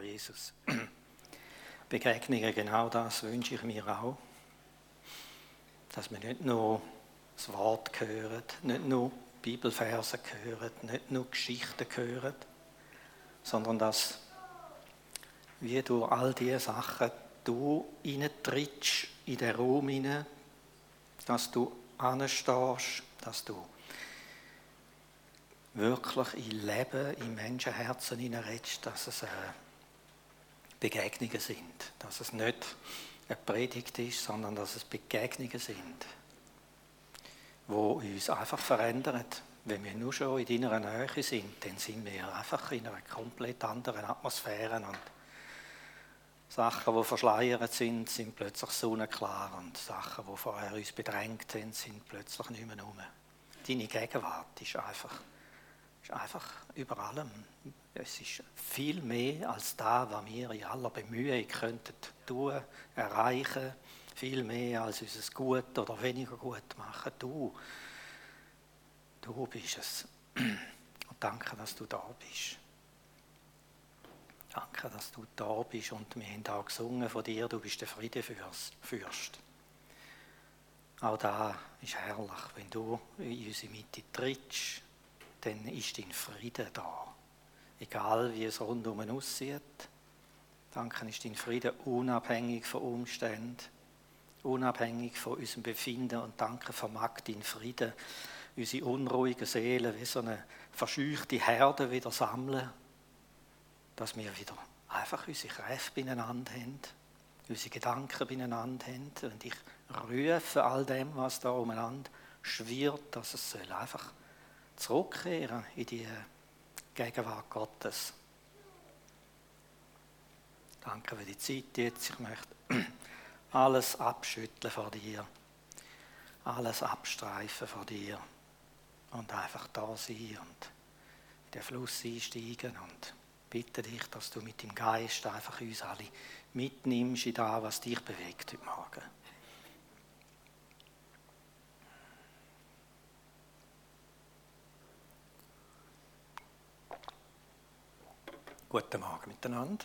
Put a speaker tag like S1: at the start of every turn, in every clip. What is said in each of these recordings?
S1: Herr Jesus. Begegnungen, genau das wünsche ich mir auch. Dass wir nicht nur das Wort hören, nicht nur Bibelverse hören, nicht nur Geschichten hören, sondern dass wie du all diese Sachen du trittst in den Raum hinein, dass du anstehst, dass du wirklich in Leben, in Menschenherzen hineinredest, dass es äh, Begegnungen sind, dass es nicht eine Predigt ist, sondern dass es Begegnungen sind, wo uns einfach verändern. Wenn wir nur schon in deiner Nähe sind, dann sind wir einfach in einer komplett anderen Atmosphäre und Sachen, die verschleiert sind, sind plötzlich sonnenklar und Sachen, die vorher uns bedrängt sind, sind plötzlich nicht mehr rum. Deine Gegenwart ist einfach, einfach über allem. Es ist viel mehr als da, was wir in aller Bemühung könnten tun, erreichen, viel mehr als unser Gut oder weniger gut machen. Du, du bist es. Und danke, dass du da bist. Danke, dass du da bist und wir haben auch gesungen von dir, du bist der Friedefürst. Auch da ist herrlich, wenn du in unsere Mitte trittst, dann ist dein Friede da. Egal wie es rundum aussieht. Danke ist dein Friede unabhängig von Umständen, unabhängig von unserem Befinden und danke vermag dein Friede unsere unruhigen Seelen wie so eine verscheuchte Herde wieder sammeln dass wir wieder einfach unsere Kräfte beieinander haben, unsere Gedanken beieinander haben. Und ich rufe all dem, was da umeinander schwirrt, dass es einfach zurückkehren in die Gegenwart Gottes. Danke für die Zeit jetzt. Ich möchte alles abschütteln vor dir, alles abstreifen vor dir und einfach da sein und in den Fluss einsteigen und bitte dich, dass du mit dem Geist einfach uns alle mitnimmst in das, was dich bewegt heute Morgen. Guten Morgen miteinander.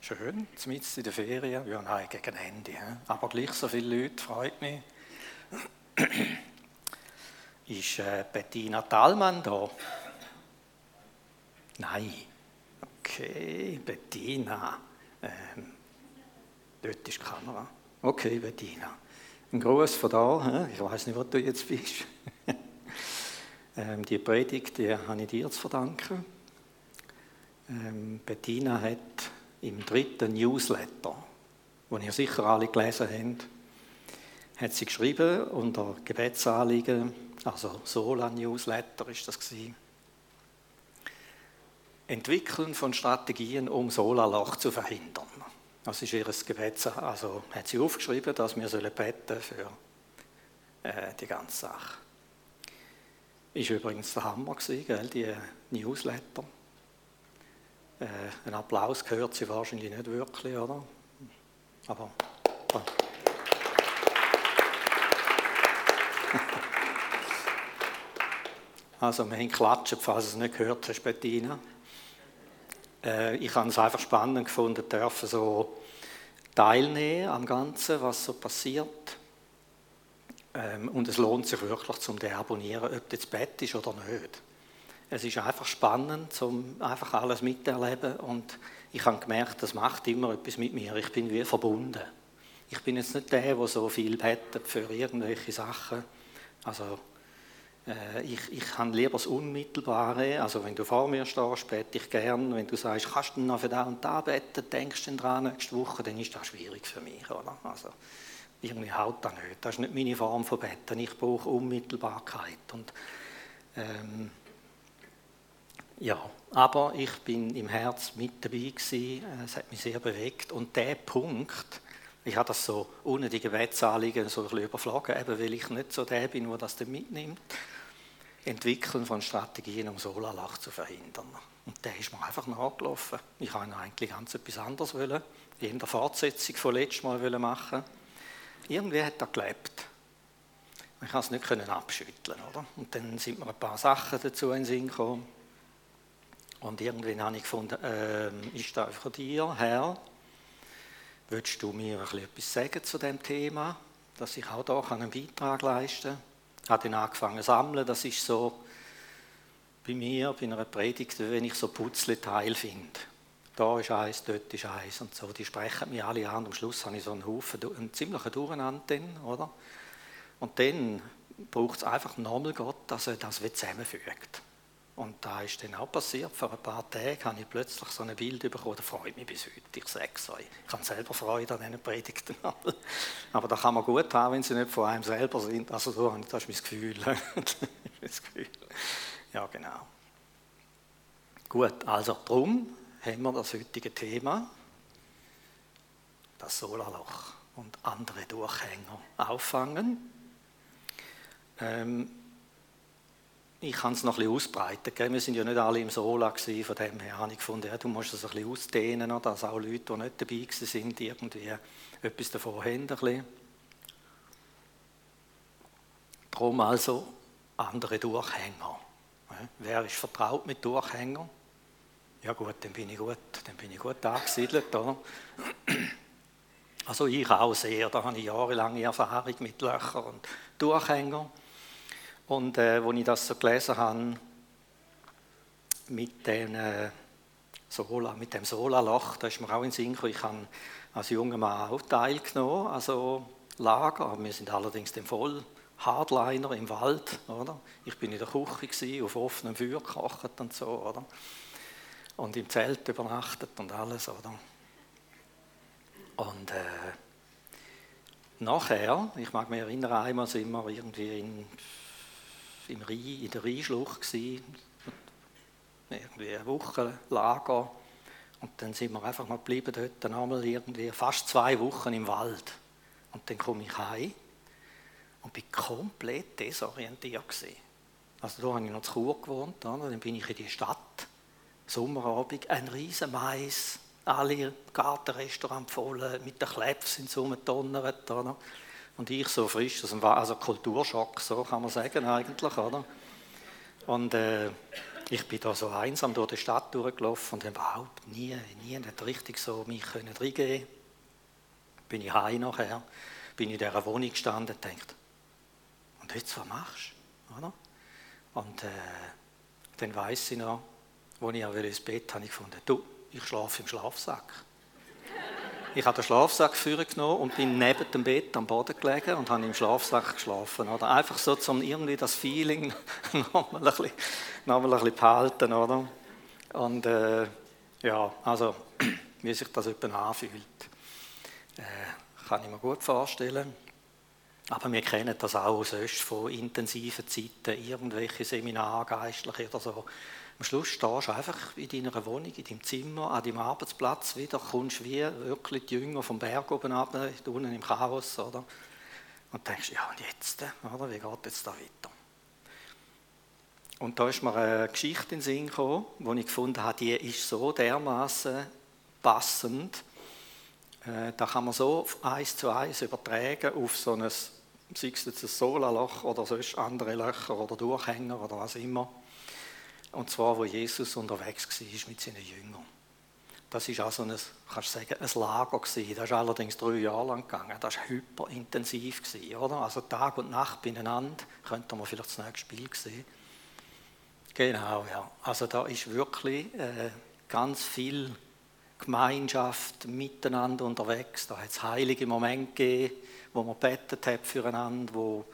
S1: Schön, mitten in der Ferien. Ja, nein, gegen Ende. Aber gleich so viele Leute, freut mich. Ist äh, Bettina Thalmann da? Nein. Okay, Bettina. Ähm, dort ist die Kamera. Okay, Bettina. Ein Gruß von da. Ich weiß nicht, wo du jetzt bist. ähm, die Predigt die habe ich dir zu verdanken. Ähm, Bettina hat im dritten Newsletter, den ihr sicher alle gelesen habt, hat sie geschrieben unter Gebetsanliegen, also Sola-Newsletter ist das gewesen, Entwickeln von Strategien, um Solarloch zu verhindern. Das ist ihr Gebet, also hat sie aufgeschrieben, dass wir sollen beten für äh, die ganze Sache. Ist übrigens der Hammer gewesen, gell, die Newsletter. Äh, ein Applaus gehört sie wahrscheinlich nicht wirklich, oder? Aber. Äh. Also, wir haben klatschen, falls es nicht gehört hast, Bettina. Äh, ich habe es einfach spannend gefunden, dürfen so teilnehmen am Ganzen, was so passiert. Ähm, und es lohnt sich wirklich zum Deabonnieren, ob das Bett ist oder nicht. Es ist einfach spannend, um einfach alles miterleben und ich habe gemerkt, das macht immer etwas mit mir. Ich bin wie verbunden. Ich bin jetzt nicht der, der so viel bettet für irgendwelche Sachen. Also äh, ich, ich habe lieber das Unmittelbare. Also wenn du vor mir stehst, bete ich gern. Wenn du sagst, kannst du noch für da und da beten, denkst du dran nächste Woche, dann ist das schwierig für mich. Oder? Also irgendwie haut das nicht. Das ist nicht meine Form von Beten. Ich brauche Unmittelbarkeit. Und, ähm, ja, aber ich bin im Herz mit dabei gewesen. Es hat mich sehr bewegt. Und der Punkt, ich habe das so ohne die Gebetsanliegen so ein bisschen überflogen, eben weil ich nicht so der bin, der das dann mitnimmt. Entwickeln von Strategien, um Solarlach zu verhindern. Und der ist mir einfach nachgelaufen. Ich wollte eigentlich ganz etwas anderes wollen, in der Fortsetzung von letztem Mal machen. Irgendwie hat er gelebt. Ich konnte es nicht abschütteln, oder? Und dann sind mir ein paar Sachen dazu in den Sinn gekommen. Und irgendwann habe ich gefunden, ähm, ist das von dir, Herr? Würdest du mir etwas sagen zu dem Thema, dass ich auch da einen Beitrag leisten kann? Ich habe dann angefangen zu sammeln. Das ist so bei mir, bei einer Predigt, wenn ich so Putzleteil finde. Da ist eins, dort ist eins und so. Die sprechen mich alle an. Am Schluss habe ich so einen Haufen, einen ziemlichen Durcheinander, oder? Und dann braucht es einfach nochmal Gott, dass er das zusammenfügt. Und da ist dann auch passiert, vor ein paar Tagen habe ich plötzlich so ein Bild bekommen, das freut mich bis heute, ich sage es euch. Ich habe selber Freude an diesen Predigten. Aber da kann man gut haben, wenn sie nicht von einem selber sind. Also so, das ist mein Gefühl. das Gefühl. Ja, genau. Gut, also darum haben wir das heutige Thema, das Solarloch und andere Durchhänger auffangen. Ähm, ich kann es noch ein bisschen ausbreiten. Gell? Wir sind ja nicht alle im Sola gewesen, von dem her habe ich gefunden, ja, du musst es ein bisschen ausdehnen, dass auch Leute, die nicht dabei sind, irgendwie etwas davon haben. Darum also andere Durchhänger. Wer ist vertraut mit Durchhängern? Ja gut, dann bin ich gut, dann bin ich gut angesiedelt. Oder? Also ich auch sehr, da habe ich jahrelange Erfahrung mit Löchern und Durchhängern. Und äh, als ich das so gelesen habe, mit, den, äh, Sola, mit dem Sola-Loch, da ist mir auch in Sinn gekommen, ich habe als junger Mann auch teilgenommen, also Lager, wir sind allerdings dann voll Hardliner im Wald, oder? Ich bin in der Küche gewesen, auf offenem Feuer gekocht und so, oder? Und im Zelt übernachtet und alles, oder? Und äh, nachher, ich mag mich erinnern, einmal sind wir irgendwie in im Rhein, in der Rheinschlucht gewesen, irgendwie eine Woche Lager. Und dann sind wir einfach mal geblieben dort, dann einmal irgendwie fast zwei Wochen im Wald. Und dann komme ich heim und bin komplett desorientiert gewesen. Also da habe ich noch zu Chur gewohnt, dann bin ich in die Stadt, Sommerabend, ein riesen Mais, alle Gartenrestaurants voll, mit den Klepps sind so? Und ich so frisch dem also Kulturschock, so kann man sagen eigentlich, oder? Und äh, ich bin da so einsam durch die Stadt durchgelaufen und überhaupt nie, nie nicht richtig so mich können reingehen Bin ich heim nachher, bin in dieser Wohnung gestanden und dachte, und jetzt, was machst du? Oder? Und äh, dann weiss ich noch, als ich ins Bett habe ich gefunden, du, ich schlafe im Schlafsack. Ich habe den Schlafsack genommen und bin neben dem Bett am Boden gelegen und habe im Schlafsack geschlafen. Oder? Einfach so, um irgendwie das Feeling nochmal ein bisschen, nochmal ein bisschen behalten. Oder? Und äh, ja, also wie sich das jemand anfühlt, äh, kann ich mir gut vorstellen. Aber wir kennen das auch sonst von intensiven Zeiten, irgendwelche Seminare, geistliche oder so am Schluss stehst du einfach in deiner Wohnung, in deinem Zimmer, an deinem Arbeitsplatz wieder, kommst wie wirklich die Jünger vom Berg oben ab, unten im Chaos, oder? Und denkst, ja und jetzt, oder? Wie geht jetzt da weiter? Und da ist mir eine Geschichte in den Sinn gekommen, die ich gefunden habe, die ist so dermaßen passend, äh, da kann man so eins zu eins übertragen auf so ein, sei es jetzt ein Solarloch oder sonst andere Löcher oder Durchhänger oder was immer. Und zwar, wo Jesus unterwegs war mit seinen Jüngern. Das war auch so ein, kannst sagen, ein Lager. Das ist allerdings drei Jahre lang gegangen. Das war hyperintensiv oder? Also Tag und Nacht beieinander. Könnte man vielleicht das nächste Spiel sehen. Genau, ja. Also da ist wirklich äh, ganz viel Gemeinschaft miteinander unterwegs. Da hat es heilige Momente gegeben, wo man bettet hat füreinander, wo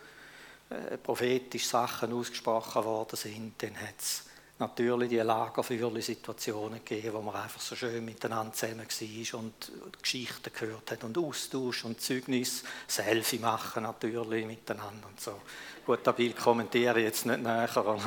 S1: äh, prophetisch Sachen ausgesprochen worden sind. Dann hat es natürlich die Lagerfeuerli-Situationen gegeben, wo man einfach so schön miteinander zusammen war und Geschichten gehört hat und Austausch und Zeugnis, Selfie machen natürlich miteinander und so. Gut, das Bild kommentiere ich jetzt nicht näher.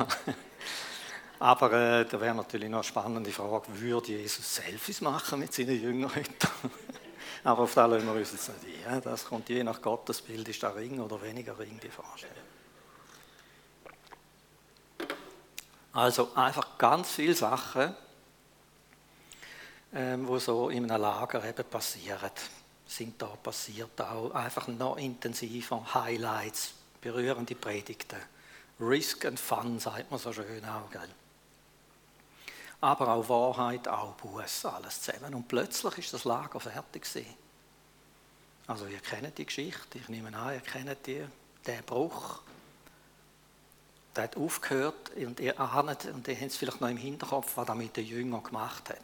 S1: Aber äh, da wäre natürlich noch eine spannende Frage, würde Jesus Selfies machen mit seinen Jüngern heute? Aber auf das lassen wir uns jetzt nicht ein. Das kommt je nach Gottesbild, ist da Ring oder weniger Ring die Vorstellung. Also einfach ganz viele Sachen, ähm, wo so in einem Lager eben passieren, sind da passiert auch einfach noch intensiver Highlights, berührende Predigten. Risk and Fun, sagt man so schön auch, gell? aber auch Wahrheit, auch Buß, alles zusammen. Und plötzlich ist das Lager fertig gewesen. Also ihr kennt die Geschichte, ich nehme an, ihr kennt die, den Bruch. Der hat aufgehört und ihr ahnt, und ihr habt es vielleicht noch im Hinterkopf, was er mit den Jüngern gemacht hat.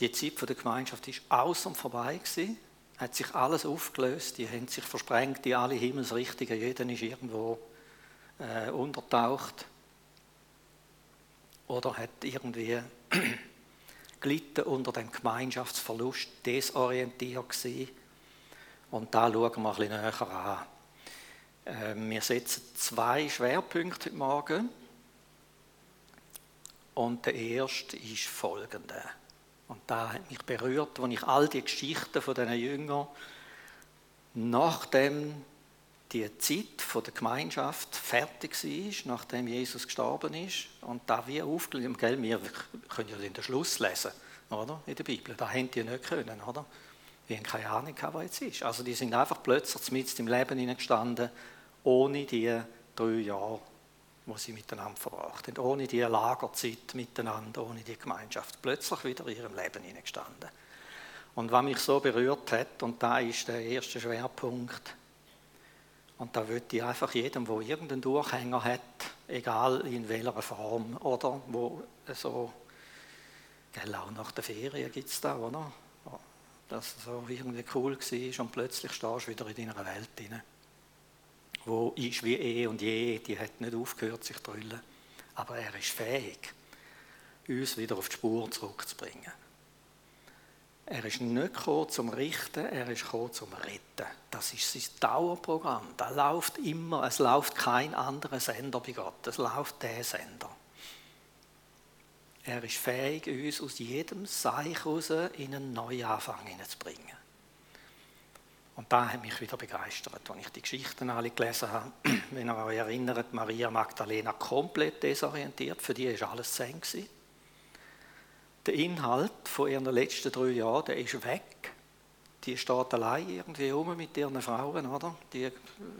S1: Die Zeit der Gemeinschaft ist aus und vorbei gewesen, hat sich alles aufgelöst, die haben sich versprengt in alle Himmelsrichtungen, jeder ist irgendwo äh, untertaucht oder hat irgendwie gelitten unter dem Gemeinschaftsverlust, desorientiert gewesen. Und da schauen wir ein bisschen näher an. Ähm, wir setzen zwei Schwerpunkte heute Morgen. Und der erste ist folgender. Und da hat mich berührt, als ich all die Geschichten von diesen Jüngern, nachdem die Zeit der Gemeinschaft fertig war, nachdem Jesus gestorben ist, und da wie aufgelegt, gell, wir können ja den Schluss lesen, oder, in der Bibel, da haben die nicht können, oder? Die haben keine Ahnung, was jetzt ist. Also die sind einfach plötzlich mit im Leben gestanden, ohne die drei Jahre wo sie miteinander verbracht haben, ohne die Lagerzeit miteinander, ohne die Gemeinschaft, plötzlich wieder in ihrem Leben hineingestanden. Und was mich so berührt hat, und da ist der erste Schwerpunkt, und da würde ich einfach jedem, der irgendeinen Durchhänger hat, egal in welcher Form, oder wo so, gell, auch nach der Ferien gibt es da, oder? Dass es so irgendwie cool war und plötzlich stehst du wieder in deiner Welt hinein wo ist wie eh und je, die hat nicht aufgehört sich zu drüllen. Aber er ist fähig, uns wieder auf die Spur zurückzubringen. Er ist nicht gekommen zum Richten, er ist gekommen zum Retten. Das ist sein Dauerprogramm. Da läuft immer, es läuft kein anderer Sender bei Gott, es läuft der Sender. Er ist fähig, uns aus jedem Seich raus in einen Neuanfang zu bringen. Und da hat mich wieder begeistert, als ich die Geschichten alle gelesen habe. Wenn ihr euch erinnert, Maria Magdalena komplett desorientiert, für die war alles zehn. Der Inhalt von ihren letzten drei Jahren, der ist weg. Die steht allein irgendwie rum mit ihren Frauen, oder? Die,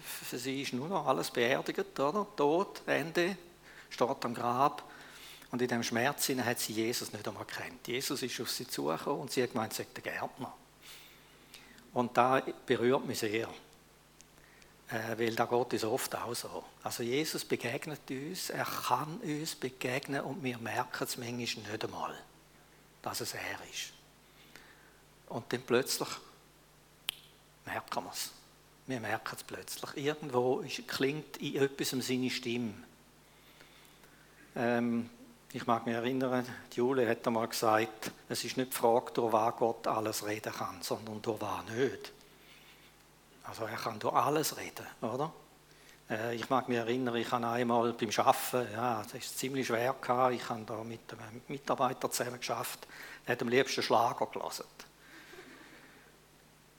S1: für sie ist nur noch alles beerdigt, oder? Tod, Ende, steht am Grab. Und in dem Schmerz hat sie Jesus nicht einmal kennt. Jesus ist auf sie zugekommen und sie hat gemeint, sie sei der Gärtner. Und da berührt mich sehr, äh, weil da geht es oft auch so. Also Jesus begegnet uns, er kann uns begegnen und wir merken es manchmal nicht einmal, dass es er ist. Und dann plötzlich merken wir es. Wir merken es plötzlich. Irgendwo klingt in etwas seine Stimme. Ähm, ich mag mich erinnern, Jule hat einmal gesagt, es ist nicht die Frage, durch was Gott alles reden kann, sondern durch was nicht. Also er kann durch alles reden, oder? Äh, ich mag mich erinnern, ich habe einmal beim Arbeiten, ja, das ist ziemlich schwer ich habe da mit einem Mitarbeiter zusammen geschafft, der hat am liebsten Schlager gelesen.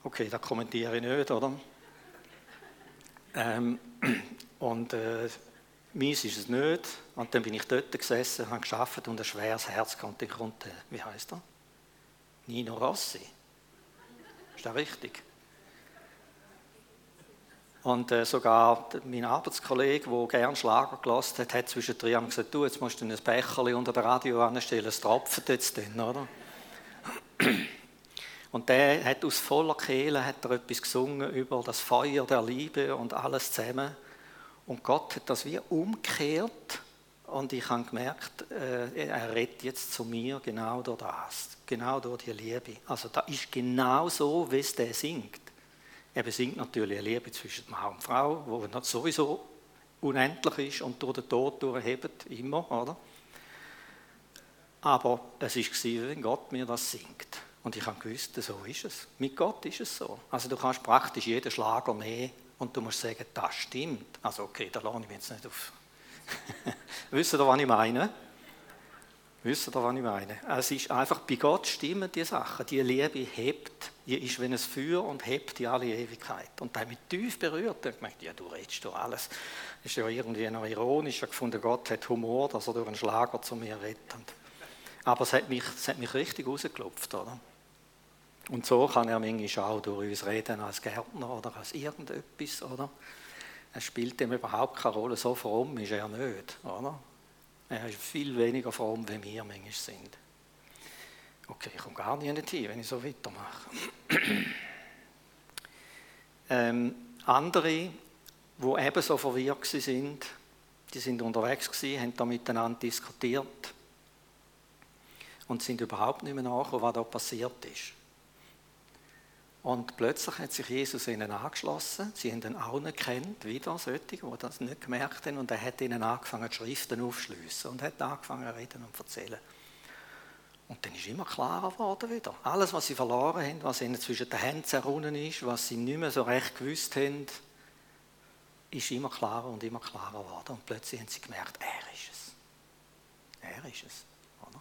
S1: Okay, das kommentiere ich nicht, oder? Ähm, und äh, Meins ist es nicht. Und dann bin ich dort gesessen, habe geschafft und ein schweres Herz und dann kommt, wie heißt er? Nino Rossi. Ist das richtig? Und äh, sogar mein Arbeitskollege, der gerne Schlager gelassen hat, hat zwischendrin gesagt, du, jetzt musst du ein Becherli unter der Radio anstellen, es tropft jetzt dann, oder? Und der hat aus voller Kehle hat er etwas gesungen über das Feuer der Liebe und alles zusammen. Und Gott hat das wie umgekehrt und ich habe gemerkt, äh, er redet jetzt zu mir genau durch das, genau durch die Liebe. Also da ist genau so, wie es der singt. Er besingt natürlich eine Liebe zwischen Mann und Frau, die sowieso unendlich ist und durch den Tod durchhebt, immer, oder? Aber es war, wenn Gott mir das singt. Und ich habe gewusst, so ist es. Mit Gott ist es so. Also du kannst praktisch jeden Schlager nehmen und du musst sagen, das stimmt. Also okay, da lasse ich mich jetzt nicht auf. Wisst ihr, was ich meine? Wisst ihr, was ich meine? Es ist einfach, bei Gott stimmen die Sachen. Die Liebe hebt, die ist wie ein Feuer und hebt die alle Ewigkeit. Und da mich tief berührt. Ich dachte, ja, du redest doch alles. Ist ja irgendwie noch ironisch. Ich gefunden, Gott hat Humor, dass er durch einen Schlager zu mir redet. Aber es hat mich, es hat mich richtig rausgeklopft, oder? Und so kann er manchmal auch durch uns reden als Gärtner oder als irgendetwas, oder? Es spielt ihm überhaupt keine Rolle, so fromm ist er nicht, oder? Er ist viel weniger fromm, wie wir manchmal sind. Okay, ich komme gar nicht hin, wenn ich so weitermache. ähm, andere, die ebenso verwirrt sind, die sind unterwegs gewesen, haben da miteinander diskutiert und sind überhaupt nicht mehr nachgekommen, was da passiert ist. Und plötzlich hat sich Jesus ihnen angeschlossen. Sie haben ihn auch nicht kennt, wieder solche, die das nicht gemerkt haben. Und er hat ihnen angefangen, die Schriften aufzuschliessen und hat angefangen reden und erzählen. Und dann ist immer klarer geworden wieder. Alles, was sie verloren haben, was ihnen zwischen den Händen zerrunnen ist, was sie nicht mehr so recht gewusst haben, ist immer klarer und immer klarer geworden. Und plötzlich haben sie gemerkt, er ist es. Er ist es. Oder?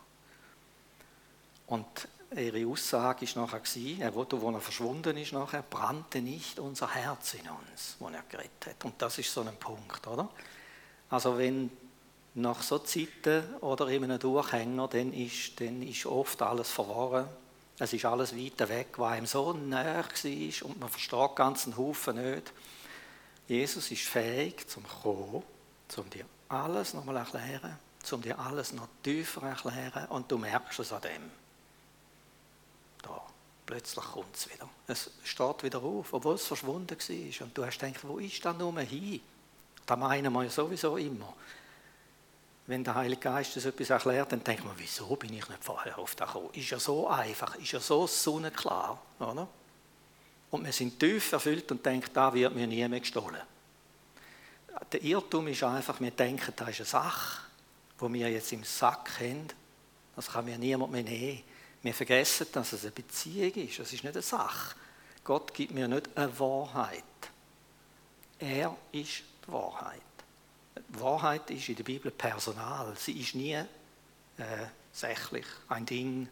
S1: Und ihre Aussage war nachher, er wo er verschwunden ist, nachher, brannte nicht unser Herz in uns, wo er geredet hat. Und das ist so ein Punkt, oder? Also wenn nach so Zeiten oder in einem Durchhänger, dann ist, dann ist oft alles verloren. Es ist alles weiter weg, was einem so näher war und man versteht ganzen Haufen nicht. Jesus ist fähig zum kommen, zum dir alles nochmal erklären, zum dir alles noch tiefer erklären und du merkst es an dem. Plötzlich kommt es wieder. Es steht wieder auf, obwohl es verschwunden war. Und du hast gedacht, wo ist das nur hin? Das meinen wir ja sowieso immer. Wenn der Heilige Geist uns etwas erklärt, dann denkt man, wieso bin ich nicht vorher auf das gekommen? Ist ja so einfach, ist ja so sonnenklar. Oder? Und wir sind tief erfüllt und denken, da wird mir nie mehr gestohlen. Der Irrtum ist einfach, wir denken, das ist eine Sache, die wir jetzt im Sack haben. Das kann mir niemand mehr nehmen. Wir vergessen, dass es eine Beziehung ist. Es ist nicht eine Sache. Gott gibt mir nicht eine Wahrheit. Er ist die Wahrheit. Die Wahrheit ist in der Bibel Personal. Sie ist nie äh, sächlich, ein Ding.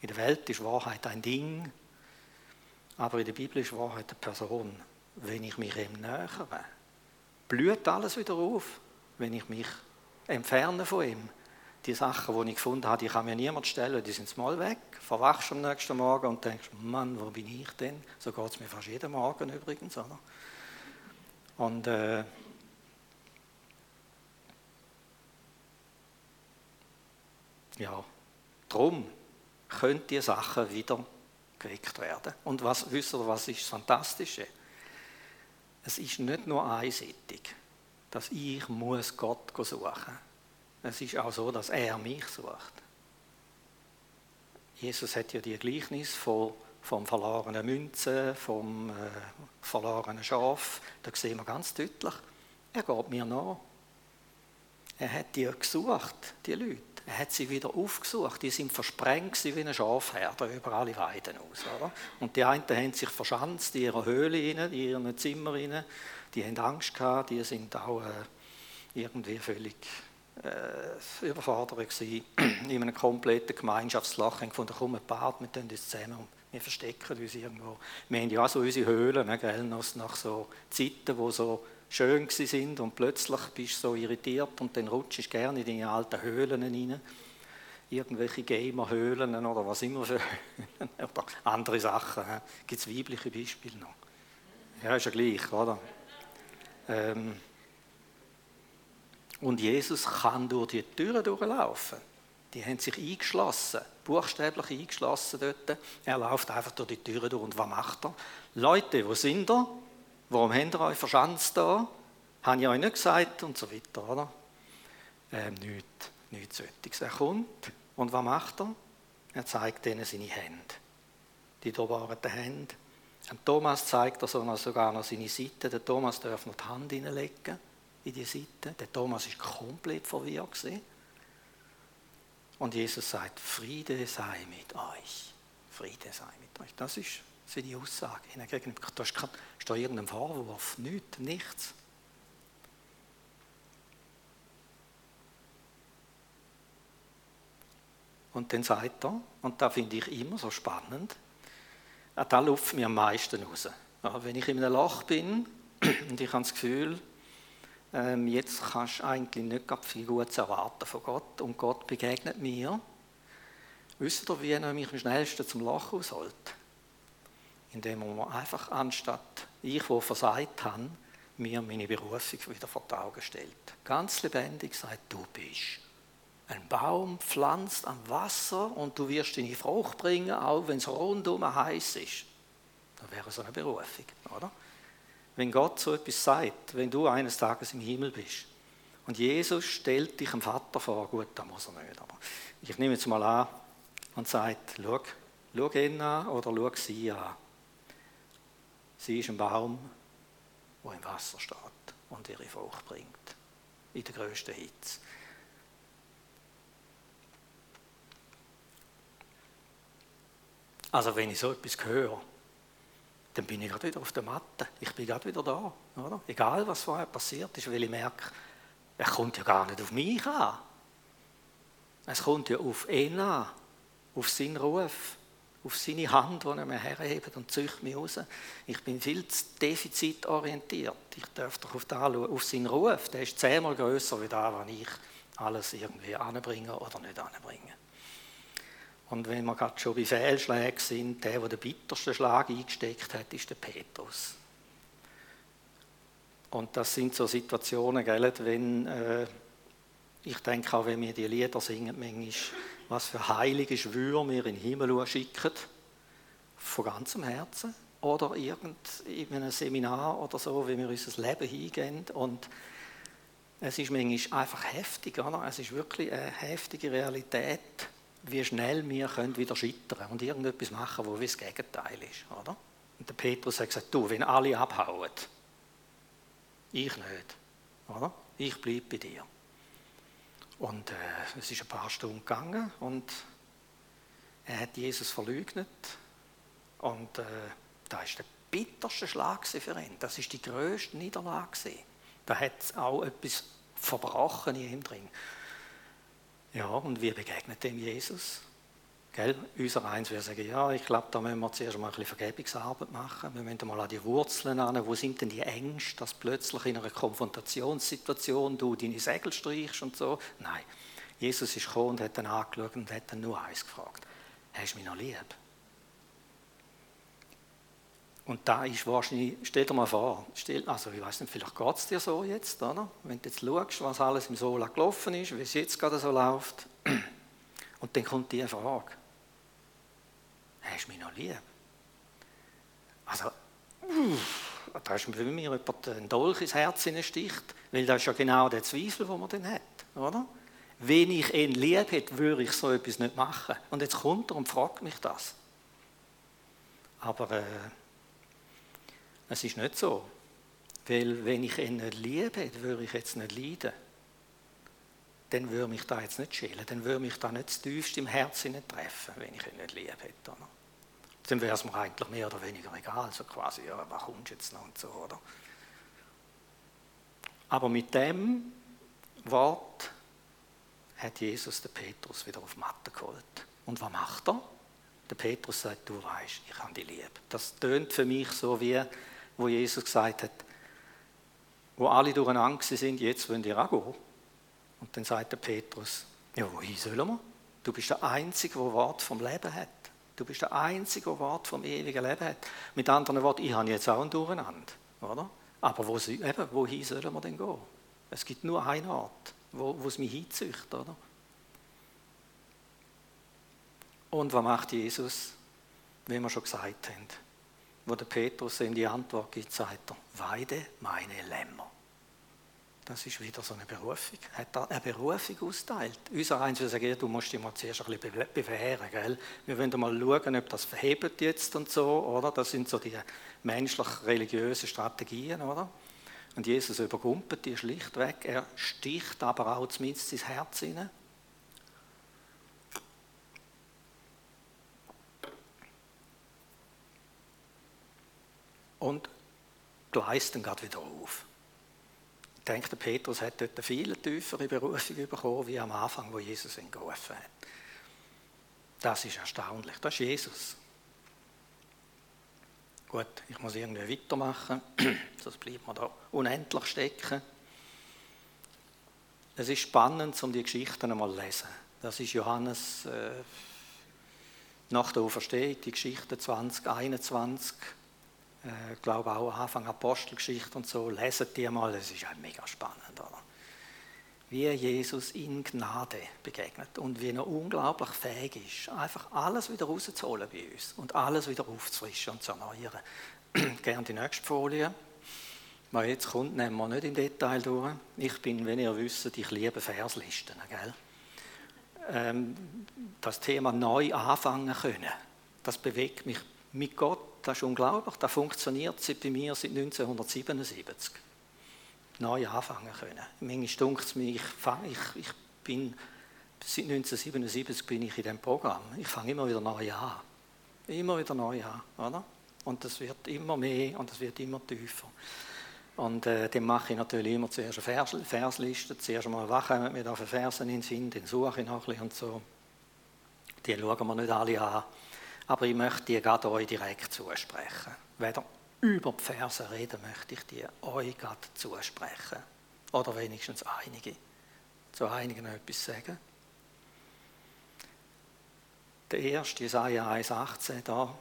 S1: In der Welt ist Wahrheit ein Ding, aber in der Bibel ist Wahrheit eine Person. Wenn ich mich ihm nähere, blüht alles wieder auf, wenn ich mich entferne von ihm die Sachen, die ich gefunden habe, die kann mir niemand stellen, die sind mal weg. Verwachst am nächsten Morgen und denkst, Mann, wo bin ich denn? So geht es mir fast jeden Morgen übrigens. Oder? Und äh, ja, darum können diese Sachen wieder geweckt werden. Und was, wisst ihr, was ist das Fantastische? Es ist nicht nur einseitig, dass ich Gott suchen muss es ist auch so, dass er mich sucht. Jesus hat ja die Gleichnis von, vom verlorenen Münzen, vom äh, verlorenen Schaf. Da sehen wir ganz deutlich, er geht mir nach. Er hat die gesucht, die Leute. Er hat sie wieder aufgesucht. Die sind versprengt wie ein Schafherder über alle Weiden aus. Oder? Und die einen haben sich verschanzt in ihrer Höhle, in ihren Zimmer. Die haben Angst gehabt, die sind auch äh, irgendwie völlig äh, Überforderung gewesen, in einem kompletten Gemeinschaftslachen gefunden, komm, ein wir tun uns zusammen und wir verstecken uns irgendwo. Wir haben ja auch so unsere Höhlen, ne, gell, nach so Zeiten, die so schön sind und plötzlich bist du so irritiert und dann rutschst du gerne in deine alten Höhlen rein. Irgendwelche Gamer-Höhlen oder was immer für oder andere Sachen. Gibt es weibliche Beispiele noch? Ja, ist ja gleich, oder? Ähm, und Jesus kann durch die Türen durchlaufen. Die haben sich eingeschlossen, buchstäblich eingeschlossen dort. Er läuft einfach durch die Türen durch. Und was macht er? Leute, wo sind ihr? Warum habt ihr euch verschanzt da? Habe ich euch nicht gesagt? Und so weiter, oder? Ähm, nichts, nichts Solches. Er kommt und was macht er? Er zeigt ihnen seine Hände. Die dobarten Hände. Und Thomas zeigt er sogar noch seine Seite. Der Thomas darf noch die Hand hineinlegen in die Seite. Der Thomas ist komplett verwirrt. Und Jesus sagt, Friede sei mit euch. Friede sei mit euch. Das ist seine Aussage. Da ist, irgendein Vorwurf, nichts, nichts. Und dann sagt er, und da finde ich immer so spannend, da luft mir am meisten raus. wenn ich in einem Loch bin und ich habe das Gefühl, ähm, jetzt kannst du eigentlich nicht viel Gutes erwarten von Gott und Gott begegnet mir. Wisst ihr, wie er mich am schnellsten zum Lachen ausholt? Indem man einfach anstatt ich, wo versagt habe, mir meine Berufung wieder vor die Augen stellt. Ganz lebendig sagt, du bist ein Baum pflanzt am Wasser und du wirst deine Frucht bringen, auch wenn es rundum heiß ist. Das wäre so eine Berufung, oder? Wenn Gott so etwas sagt, wenn du eines Tages im Himmel bist und Jesus stellt dich dem Vater vor, gut, da muss er nicht, aber ich nehme jetzt mal an und sagt, schau, schau ihn an oder schau sie an. Sie ist ein Baum, der im Wasser steht und ihre Frucht bringt, in der größten Hitze. Also wenn ich so etwas höre, dann bin ich gerade wieder auf der Matte. Ich bin gerade wieder da. Oder? Egal, was vorher passiert ist, weil ich merke, er kommt ja gar nicht auf mich an. Es kommt ja auf ihn an, auf seinen Ruf, auf seine Hand, die er mir herhebt und züchtet mich raus. Ich bin viel zu defizitorientiert. Ich darf doch auf, da schauen, auf seinen Ruf. Der ist zehnmal größer wie da, was ich alles irgendwie anbringe oder nicht anbringe. Und wenn wir gerade schon bei Fehlschlägen sind, der, der den bittersten Schlag eingesteckt hat, ist der Petrus. Und das sind so Situationen, gell, wenn, äh, ich denke auch, wenn wir die Lieder singen, manchmal, was für heilige Schwüre wir in den Himmel schicken, von ganzem Herzen. Oder irgend in einem Seminar oder so, wie wir unser Leben hingehen. Und es ist manchmal einfach heftig, oder? Es ist wirklich eine heftige Realität wie schnell wir können wieder scheitern und irgendetwas machen, wo wie das Gegenteil ist. Oder? Und der Petrus hat gesagt, du, wenn alle abhauen, ich nicht. Oder? Ich bleibe bei dir. Und äh, es ist ein paar Stunden gegangen und er hat Jesus verleugnet. Und äh, da ist der bitterste Schlag für ihn. Das ist die größte Niederlage. Da hat auch etwas verbrochen in ihm drin. Ja, und wie begegnet dem Jesus? Gell? Unser Eins würde sagen, ja, ich glaube, da müssen wir zuerst mal ein bisschen Vergebungsarbeit machen. Wir müssen mal an die Wurzeln an. Wo sind denn die Ängste, dass plötzlich in einer Konfrontationssituation du deine Segel streichst und so? Nein. Jesus ist gekommen und hat ihn angeschaut und hat dann nur eins gefragt. Hast du mich noch lieb? Und da ist wahrscheinlich, stell dir mal vor, stell, also ich weiß nicht, vielleicht geht es dir so jetzt, oder? wenn du jetzt schaust, was alles im Sola gelaufen ist, wie es jetzt gerade so läuft, und dann kommt die Frage, hast du mich noch lieb? Also, uff, da ist für mich jemand ein Dolch ins Herz sticht, weil das ist ja genau der Zweifel, den man dann hat, oder? Wenn ich ihn lieb hätte, würde ich so etwas nicht machen. Und jetzt kommt er und fragt mich das. Aber äh, es ist nicht so. Weil wenn ich ihn nicht liebe, würde ich jetzt nicht leiden. Dann würde mich da jetzt nicht schälen. Dann würde mich da nicht das tiefste im Herzen treffen, wenn ich ihn nicht liebe hätte. Oder? Dann wäre es mir eigentlich mehr oder weniger egal. So quasi, ja, was kommst du jetzt noch und so, oder? Aber mit dem Wort hat Jesus den Petrus wieder auf die Matte geholt. Und was macht er? Der Petrus sagt, du weißt, ich habe dich lieb. Das tönt für mich so wie wo Jesus gesagt hat, wo alle durcheinander sind, jetzt wollen die auch gehen. Und dann sagt der Petrus, ja, wohin sollen wir? Du bist der Einzige, der Wort vom Leben hat. Du bist der Einzige, der Wort vom ewigen Leben hat. Mit anderen Worten, ich habe jetzt auch ein Durcheinander, oder? Aber wo, eben, wohin sollen wir denn gehen? Es gibt nur einen Ort, wo, wo es mich hinzüchtet, oder? Und was macht Jesus, wie wir schon gesagt haben? Wo der Petrus in die Antwort gibt, sagt er, weide meine Lämmer. Das ist wieder so eine Berufung. Hat er eine Berufung austeilt? Unser eins will sagen, du musst dich mal zuerst ein bisschen bewähren. Gell? Wir wollen mal schauen, ob das verhebt jetzt und so. Oder? Das sind so die menschlich-religiösen Strategien. Oder? Und Jesus übergumpelt die schlichtweg. Er sticht aber auch zumindest ins Herz hinein. Und gleist dann gerade wieder auf. Ich denke, der Petrus hat dort eine viel tiefere Berufung bekommen, wie am Anfang, wo Jesus ihn gerufen hat. Das ist erstaunlich. Das ist Jesus. Gut, ich muss irgendwie weitermachen, sonst bleibt man da unendlich stecken. Es ist spannend, um die Geschichten einmal zu lesen. Das ist Johannes äh, nach der Auferstehung, die Geschichte 2021 äh, glaube auch Anfang Apostelgeschichte und so, lesen die mal, das ist ja mega spannend, oder? Wie Jesus in Gnade begegnet und wie er unglaublich fähig ist, einfach alles wieder rauszuholen bei uns und alles wieder aufzufrischen und zu erneuern. Gerne die nächste Folie. Was jetzt kommt, nehmen wir nicht im Detail durch. Ich bin, wenn ihr wisst, ich liebe Verslisten. Gell? Ähm, das Thema neu anfangen können, das bewegt mich mit Gott, das ist unglaublich. Das funktioniert seit bei mir seit 1977. Neu anfangen können. Manchmal dunkt es mir, ich, ich, ich bin, seit 1977 bin ich in diesem Programm. Ich fange immer wieder neu an. Immer wieder neu an, oder? Und das wird immer mehr und das wird immer tiefer. Und äh, dann mache ich natürlich immer zuerst eine Vers Versliste. Zuerst einmal, was kommen mir da für Versen in den Sinn, dann suche ich noch ein bisschen und so. Die schauen wir nicht alle an. Aber ich möchte die gerade euch direkt zusprechen. Weder über die Verse reden, möchte ich die euch gerade zusprechen. Oder wenigstens einige. Zu einigen etwas sagen. Der erste, Jesaja 1,18, da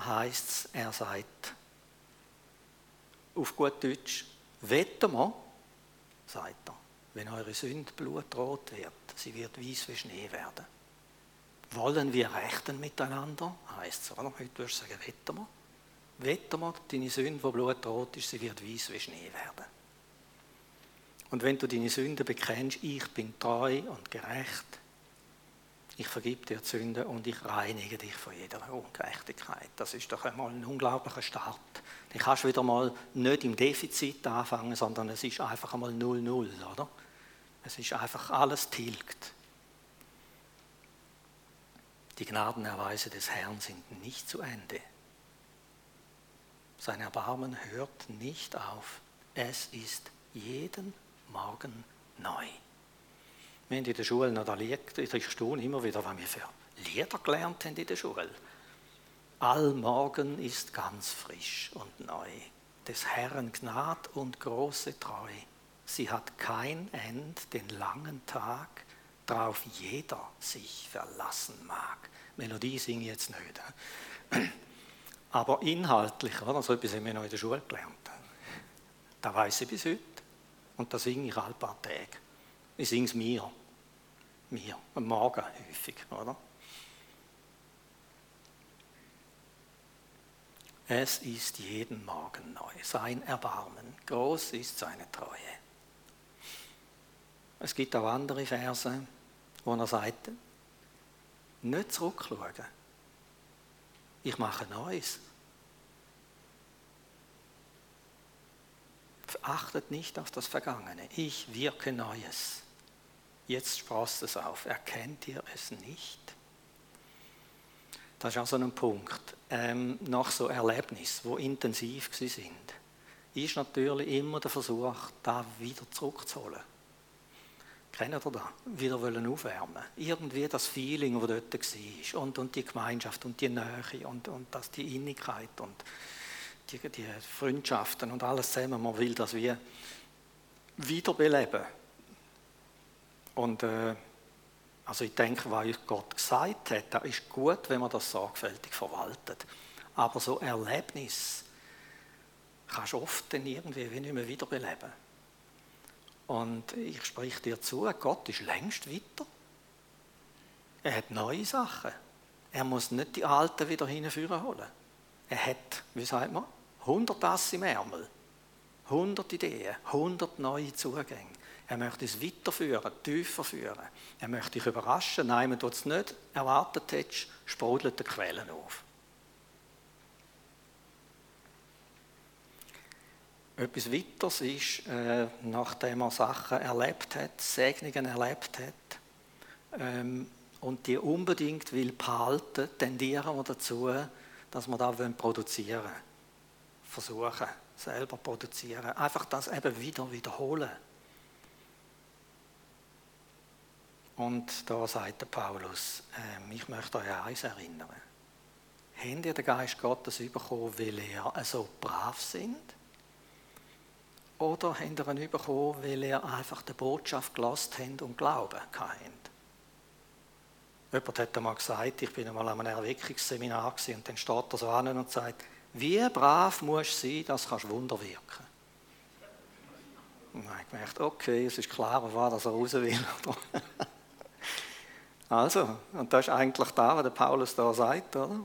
S1: heißt es, er sagt, auf gut Deutsch, wetten wir, sagt er, wenn eure Sünde blutrot wird, sie wird weiß wie Schnee werden. Wollen wir rechten miteinander? Heißt es, oder? Heute würdest du sagen, wetten wir. Wetten wir, deine Sünde, die blutrot ist, sie wird weiß wie Schnee werden. Und wenn du deine Sünde bekennst, ich bin treu und gerecht, ich vergib dir die Sünde und ich reinige dich von jeder Ungerechtigkeit. Das ist doch einmal ein unglaublicher Start. Dann kannst du wieder mal nicht im Defizit anfangen, sondern es ist einfach einmal 0-0, oder? Es ist einfach alles tilgt. Die Gnadenerweise des Herrn sind nicht zu Ende. Sein Erbarmen hört nicht auf. Es ist jeden Morgen neu. Wir haben in der Schule noch liegt, ich staune immer wieder, was wir für Lieder gelernt haben in der Schule. Allmorgen ist ganz frisch und neu. Des Herrn Gnad und große Treu. Sie hat kein End, den langen Tag, drauf jeder sich verlassen mag. Melodie singe ich jetzt nicht. Aber inhaltlich, oder? so etwas haben wir noch in der Schule gelernt. Da weiß ich bis heute. Und da singe ich alle paar Tage. Ich singe es mir. Mir. Am Morgen häufig, oder? Es ist jeden Morgen neu. Sein Erbarmen. Groß ist seine Treue. Es gibt auch andere Verse, wo er sagt, nicht zurückschauen. Ich mache Neues. Achtet nicht auf das Vergangene. Ich wirke Neues. Jetzt sproßt es auf. Erkennt ihr es nicht? Das ist auch so ein Punkt. Ähm, nach so Erlebnissen, wo intensiv sind, ist natürlich immer der Versuch, da wieder zurückzuholen. Kennt ihr das? Wieder wollen aufwärmen. Irgendwie das Feeling, das dort war. Und, und die Gemeinschaft und die Nähe und, und das, die Innigkeit und die, die Freundschaften und alles zusammen. Man will das wie wiederbeleben. Und äh, also ich denke, was Gott gesagt hat, das ist gut, wenn man das sorgfältig verwaltet. Aber so Erlebnis kannst du oft dann irgendwie nicht mehr wiederbeleben. Und ich spreche dir zu, Gott ist längst weiter. Er hat neue Sachen. Er muss nicht die alten wieder hinführen holen. Er hat, wie sagt man, 100 Ass im Ärmel, 100 Ideen, 100 neue Zugänge. Er möchte es weiterführen, tiefer führen. Er möchte dich überraschen. Nein, wenn du es nicht erwartet hättest, sprudelt der Quellen auf. Etwas weiteres ist, äh, nachdem er Sachen erlebt hat, Segnungen erlebt hat ähm, und die unbedingt will behalten, tendieren wir dazu, dass wir da produzieren wollen. Versuchen, selber produzieren. Einfach das eben wieder wiederholen. Und da sagt der Paulus, äh, ich möchte euch an eins erinnern. Habt ihr den Geist Gottes bekommen, weil ihr so brav sind? Oder habt ihr ihn bekommen, weil ihr einfach die Botschaft gelost habt und Glauben habt? Jemand hat einmal gesagt, ich bin einmal an einem Erweckungsseminar und dann steht er so an und sagt, Wie brav musst du sein, dass du Wunder wirken kannst? Und dann habe ich gemerkt, okay, es ist klar, was er raus will. also, und das ist eigentlich da, was der Paulus da sagt, oder?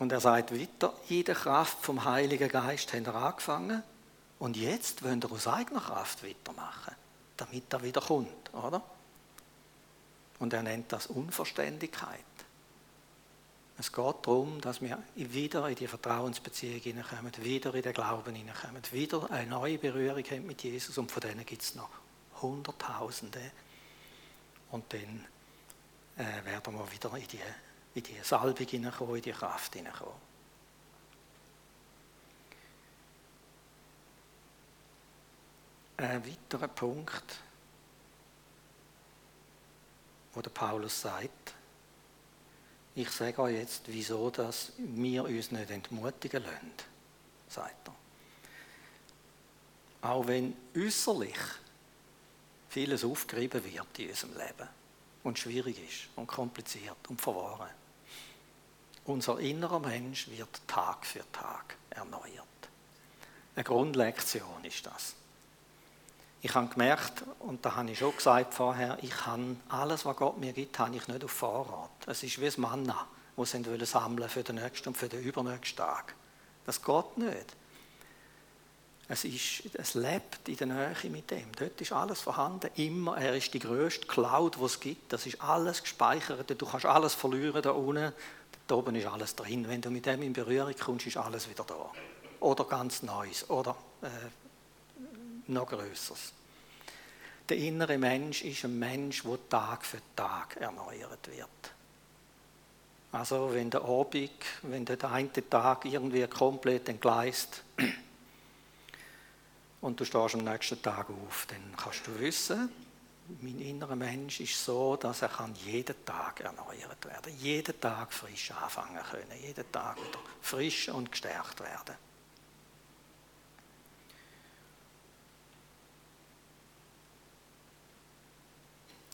S1: Und er sagt weiter, in der Kraft vom Heiligen Geist haben er angefangen und jetzt wollen er aus eigener Kraft weitermachen, damit er wieder kommt, oder? Und er nennt das Unverständigkeit. Es geht darum, dass wir wieder in die Vertrauensbeziehung hineinkommen, wieder in den Glauben hineinkommen, wieder eine neue Berührung haben mit Jesus und von denen gibt es noch Hunderttausende. Und dann äh, werden wir wieder in die, in die Salbung hineinkommen, in die Kraft hineinkommen. Ein weiterer Punkt, wo der Paulus sagt, ich sage euch jetzt, wieso dass wir uns nicht entmutigen lassen, sagt er. Auch wenn äußerlich vieles aufgerieben wird in unserem Leben und schwierig ist und kompliziert und verworren. Unser innerer Mensch wird Tag für Tag erneuert. Eine Grundlektion ist das. Ich habe gemerkt, und da habe ich schon gesagt vorher, ich habe alles, was Gott mir gibt, habe ich nicht auf Vorrat. Es ist wie das Manna, das sie sammeln für den nächsten und für den übernächsten Tag. Das geht nicht. Es, ist, es lebt in der Nähe mit dem. Dort ist alles vorhanden, immer. Er ist die grösste Cloud, die es gibt. Das ist alles gespeichert. Du kannst alles verlieren da unten. Da oben ist alles drin. Wenn du mit dem in Berührung kommst, ist alles wieder da. Oder ganz Neues. Oder äh, noch Größeres. Der innere Mensch ist ein Mensch, der Tag für Tag erneuert wird. Also wenn der Abend, wenn der eine Tag irgendwie komplett entgleist und du stehst am nächsten Tag auf, dann kannst du wissen, mein innerer Mensch ist so, dass er kann jeden Tag erneuert werden, jeden Tag frisch anfangen können, jeden Tag wieder frisch und gestärkt werden.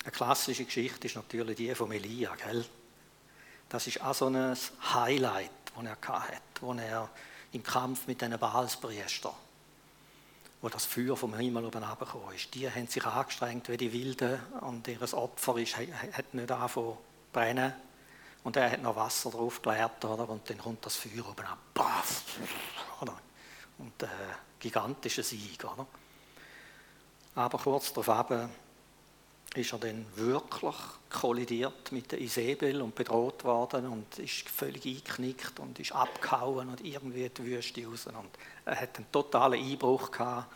S1: Eine klassische Geschichte ist natürlich die von Elia. Gell? Das ist auch so ein Highlight, das er hatte, wo er im Kampf mit den Baalspriestern, wo das Feuer vom Himmel oben herabgekommen ist. Die haben sich angestrengt wie die Wilden und ihr Opfer ist, hat nicht angefangen zu brennen. Und er hat noch Wasser drauf geleert, oder? und dann kommt das Feuer oben ab. Baff? Und äh, gigantischer Sieg. Oder? Aber kurz darauf ist er dann wirklich kollidiert mit der Isabel und bedroht worden und ist völlig eingeknickt und ist abgehauen und irgendwie die Wüste raus. Und er hat einen totalen Einbruch gehabt.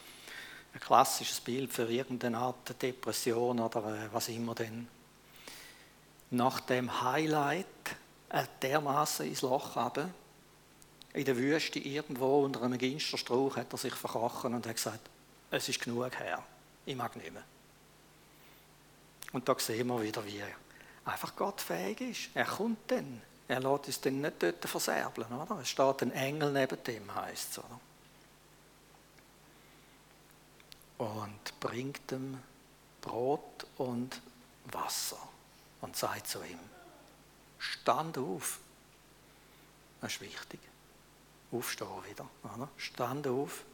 S1: Ein klassisches Bild für irgendeine Art Depression oder äh, was immer denn. Nach dem Highlight äh, dermaßen ins Loch runter, in der Wüste irgendwo unter einem Ginsterstrauch hat er sich verkrochen und hat gesagt, es ist genug her, ich mag nicht mehr. Und da sehen wir wieder, wie einfach Gott fähig ist. Er kommt dann. Er lässt uns dann nicht dort verserbeln. Oder? Es steht ein Engel neben dem, heißt es. Oder? Und bringt ihm Brot und Wasser und sagt zu ihm, stand auf. Das ist wichtig. Aufstehen wieder. Oder? Stand auf.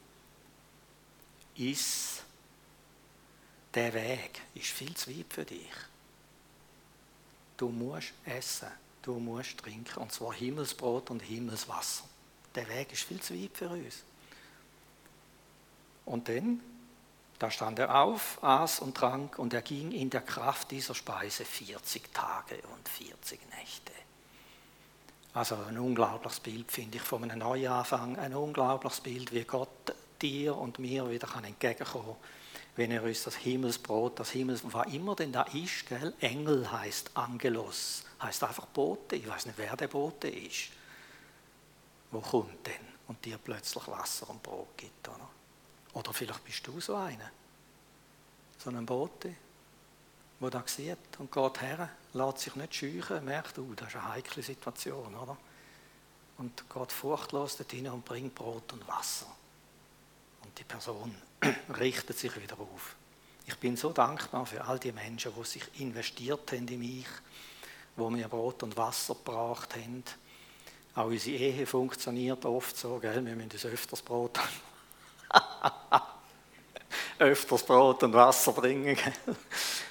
S1: Iss der Weg ist viel zu weit für dich. Du musst essen, du musst trinken, und zwar Himmelsbrot und Himmelswasser. Der Weg ist viel zu weit für uns. Und dann, da stand er auf, aß und trank, und er ging in der Kraft dieser Speise 40 Tage und 40 Nächte. Also ein unglaubliches Bild, finde ich, von einem Neuanfang, ein unglaubliches Bild, wie Gott dir und mir wieder entgegenkommen kann wenn er uns das Himmelsbrot, das Himmels, was immer denn da ist, gell? Engel heißt Angelos, heißt einfach Bote. Ich weiß nicht, wer der Bote ist. Wo kommt denn und dir plötzlich Wasser und Brot gibt, oder? Oder vielleicht bist du so einer, so ein Bote, wo da sieht und geht her, lässt sich nicht scheuchen, merkt, uh, das ist eine heikle Situation, oder? Und geht furchtlos dorthin und bringt Brot und Wasser. Die Person richtet sich wieder auf. Ich bin so dankbar für all die Menschen, die sich investiert haben in mich, wo mir Brot und Wasser gebracht haben, Auch unsere Ehe funktioniert oft so, gell? wir müssen uns öfters Brot öfters Brot und Wasser bringen. Gell?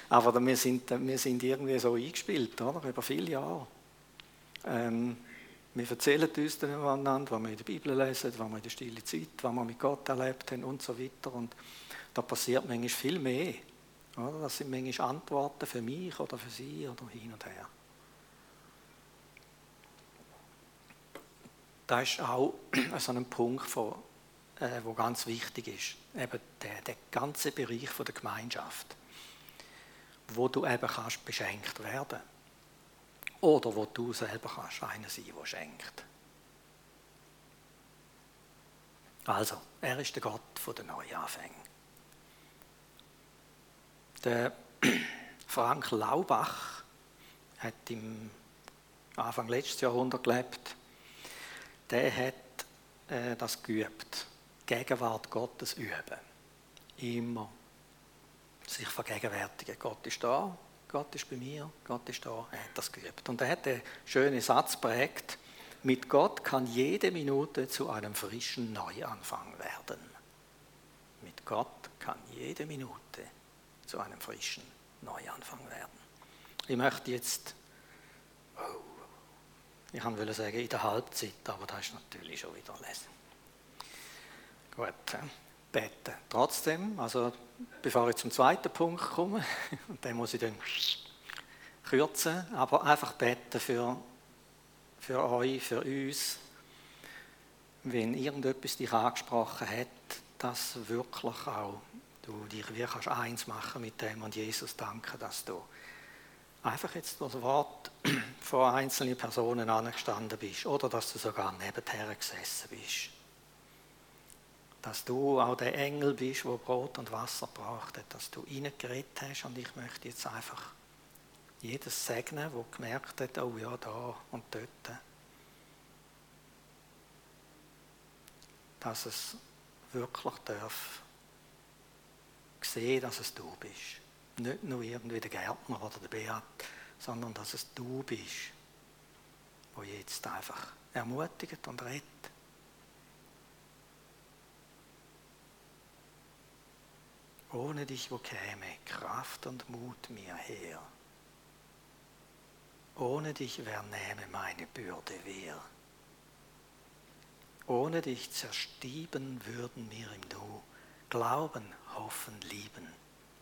S1: Aber wir sind, wir sind irgendwie so eingespielt, oder? über viele Jahre. Ähm, wir erzählen uns dann einander, was wir in der Bibel lesen, was wir in der stillen Zeit, was wir mit Gott erlebt haben und so weiter. Und da passiert manchmal viel mehr. Das sind manchmal Antworten für mich oder für sie oder hin und her. Das ist auch so ein Punkt, der äh, ganz wichtig ist. Eben der, der ganze Bereich von der Gemeinschaft, wo du eben kannst beschenkt werden oder wo du selber kannst einer sein, der schenkt. Also, er ist der Gott der Neuanfänge. Der Frank Laubach hat im Anfang letzten Jahrhundert gelebt. Der hat äh, das geübt. Gegenwart Gottes üben. Immer sich vergegenwärtigen. Gott ist da, Gott ist bei mir, Gott ist da. Er hat das geübt. Und er hat einen schönen Satz prägt. Mit Gott kann jede Minute zu einem frischen Neuanfang werden. Mit Gott kann jede Minute zu einem frischen Neuanfang werden. Ich möchte jetzt, oh, ich wollte sagen in der Halbzeit, aber das ist natürlich schon wieder lesen. Gut, beten. Trotzdem, also bevor ich zum zweiten Punkt komme, und den muss ich dann kürzen, aber einfach beten für, für euch, für uns, wenn irgendetwas dich angesprochen hat, dass wirklich auch du dich wie kannst eins machen mit dem und Jesus danken, dass du einfach jetzt das Wort vor einzelnen Personen angestanden bist oder dass du sogar nebenher gesessen bist. Dass du auch der Engel bist, wo Brot und Wasser braucht, dass du reingeredet hast und ich möchte jetzt einfach jedes segnen, wo gemerkt hat, oh ja, da und dort. Dass es wirklich darf sehen, dass es du bist. Nicht nur irgendwie der Gärtner oder der Beat, sondern dass es du bist, wo jetzt einfach ermutigt und rettet. Ohne dich, wo käme Kraft und Mut mir her. Ohne dich, wer nähme meine Bürde wer? Ohne dich zerstieben würden mir im Du Glauben, hoffen, lieben.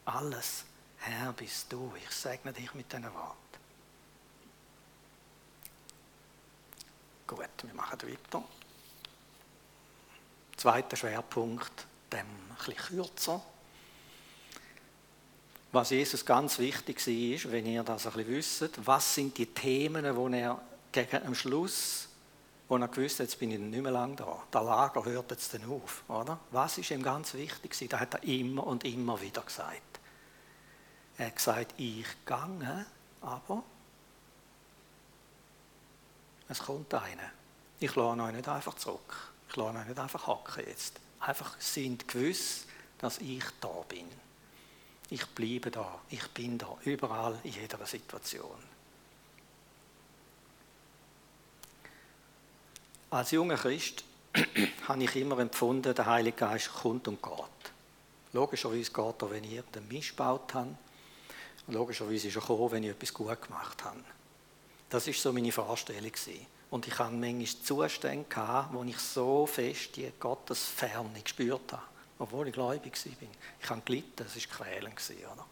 S1: Alles, Herr, bist du. Ich segne dich mit deinem Wort. Gut, wir machen weiter. Zweiter Schwerpunkt, dem ein bisschen kürzer. Was Jesus ganz wichtig war, wenn ihr das ein bisschen wisst, was sind die Themen, die er gegen am Schluss wo er gewusst hat, jetzt bin ich nicht mehr lange da. Der Lager hört jetzt dann auf. Oder? Was ist ihm ganz wichtig? Das hat er immer und immer wieder gesagt. Er hat gesagt, ich gange, aber es kommt einer. Ich lasse euch nicht einfach zurück. Ich lasse euch nicht einfach hocken jetzt. Einfach sind gewiss, dass ich da bin. Ich bleibe da. Ich bin da. Überall, in jeder Situation. Als junger Christ habe ich immer empfunden, der Heilige Geist kommt und geht. Logischerweise geht er, wenn ich irgendeinen Mist gebaut habe. Logischerweise ist er gekommen, wenn ich etwas gut gemacht habe. Das war so meine Vorstellung. Und ich hatte manchmal Zustände, wo ich so fest die Gottesferne gespürt habe, obwohl ich gläubig war. Ich habe gelitten, das war quälend. Oder?